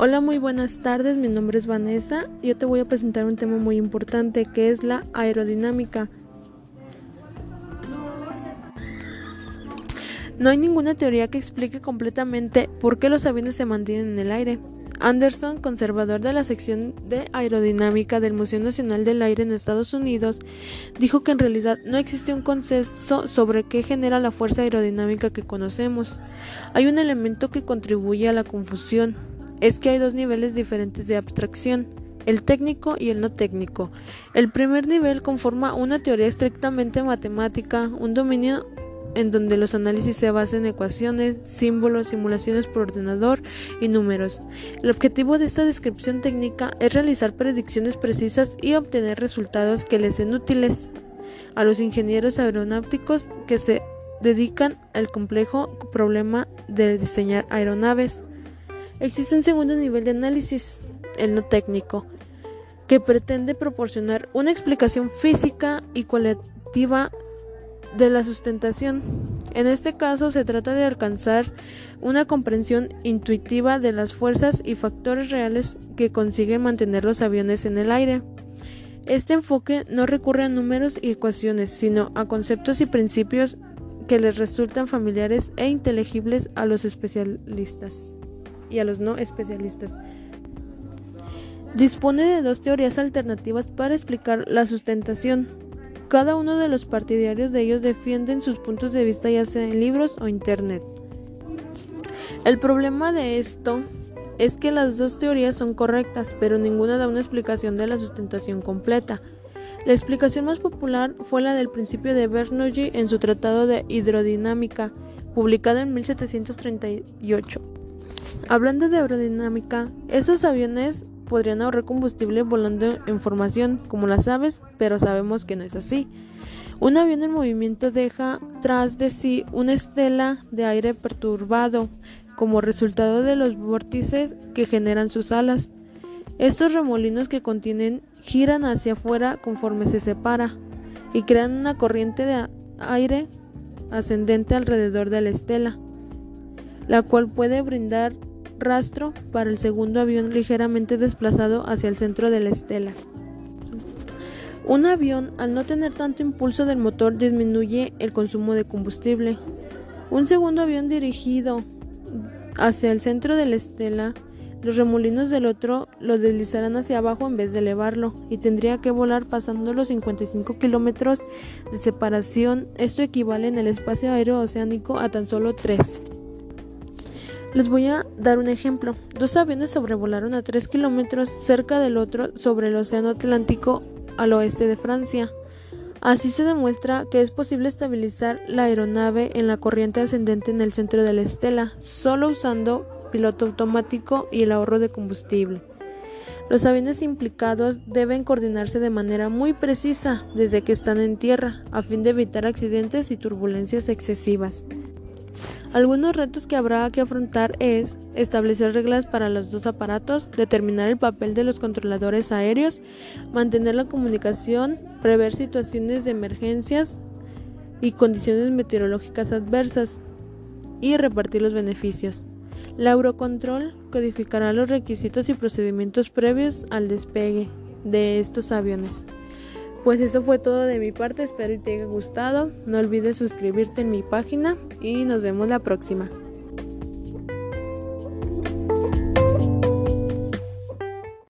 Hola, muy buenas tardes. Mi nombre es Vanessa. Yo te voy a presentar un tema muy importante que es la aerodinámica. No hay ninguna teoría que explique completamente por qué los aviones se mantienen en el aire. Anderson, conservador de la sección de aerodinámica del Museo Nacional del Aire en Estados Unidos, dijo que en realidad no existe un consenso sobre qué genera la fuerza aerodinámica que conocemos. Hay un elemento que contribuye a la confusión, es que hay dos niveles diferentes de abstracción, el técnico y el no técnico. El primer nivel conforma una teoría estrictamente matemática, un dominio en donde los análisis se basan en ecuaciones, símbolos, simulaciones por ordenador y números. El objetivo de esta descripción técnica es realizar predicciones precisas y obtener resultados que les sean útiles a los ingenieros aeronáuticos que se dedican al complejo problema de diseñar aeronaves. Existe un segundo nivel de análisis, el no técnico, que pretende proporcionar una explicación física y cualitativa de la sustentación. En este caso se trata de alcanzar una comprensión intuitiva de las fuerzas y factores reales que consiguen mantener los aviones en el aire. Este enfoque no recurre a números y ecuaciones, sino a conceptos y principios que les resultan familiares e inteligibles a los especialistas y a los no especialistas. Dispone de dos teorías alternativas para explicar la sustentación. Cada uno de los partidarios de ellos defienden sus puntos de vista ya sea en libros o internet. El problema de esto es que las dos teorías son correctas, pero ninguna da una explicación de la sustentación completa. La explicación más popular fue la del principio de Bernoulli en su tratado de hidrodinámica, publicado en 1738. Hablando de aerodinámica, estos aviones podrían ahorrar combustible volando en formación, como las aves, pero sabemos que no es así. Un avión en movimiento deja tras de sí una estela de aire perturbado, como resultado de los vórtices que generan sus alas. Estos remolinos que contienen giran hacia afuera conforme se separa y crean una corriente de aire ascendente alrededor de la estela, la cual puede brindar rastro para el segundo avión ligeramente desplazado hacia el centro de la estela. Un avión, al no tener tanto impulso del motor, disminuye el consumo de combustible. Un segundo avión dirigido hacia el centro de la estela, los remolinos del otro lo deslizarán hacia abajo en vez de elevarlo y tendría que volar pasando los 55 kilómetros de separación. Esto equivale en el espacio aéreo oceánico a tan solo 3. Les voy a dar un ejemplo. Dos aviones sobrevolaron a 3 kilómetros cerca del otro sobre el Océano Atlántico al oeste de Francia. Así se demuestra que es posible estabilizar la aeronave en la corriente ascendente en el centro de la estela, solo usando piloto automático y el ahorro de combustible. Los aviones implicados deben coordinarse de manera muy precisa desde que están en tierra, a fin de evitar accidentes y turbulencias excesivas. Algunos retos que habrá que afrontar es establecer reglas para los dos aparatos, determinar el papel de los controladores aéreos, mantener la comunicación, prever situaciones de emergencias y condiciones meteorológicas adversas y repartir los beneficios. La Eurocontrol codificará los requisitos y procedimientos previos al despegue de estos aviones. Pues eso fue todo de mi parte, espero que te haya gustado. No olvides suscribirte en mi página y nos vemos la próxima.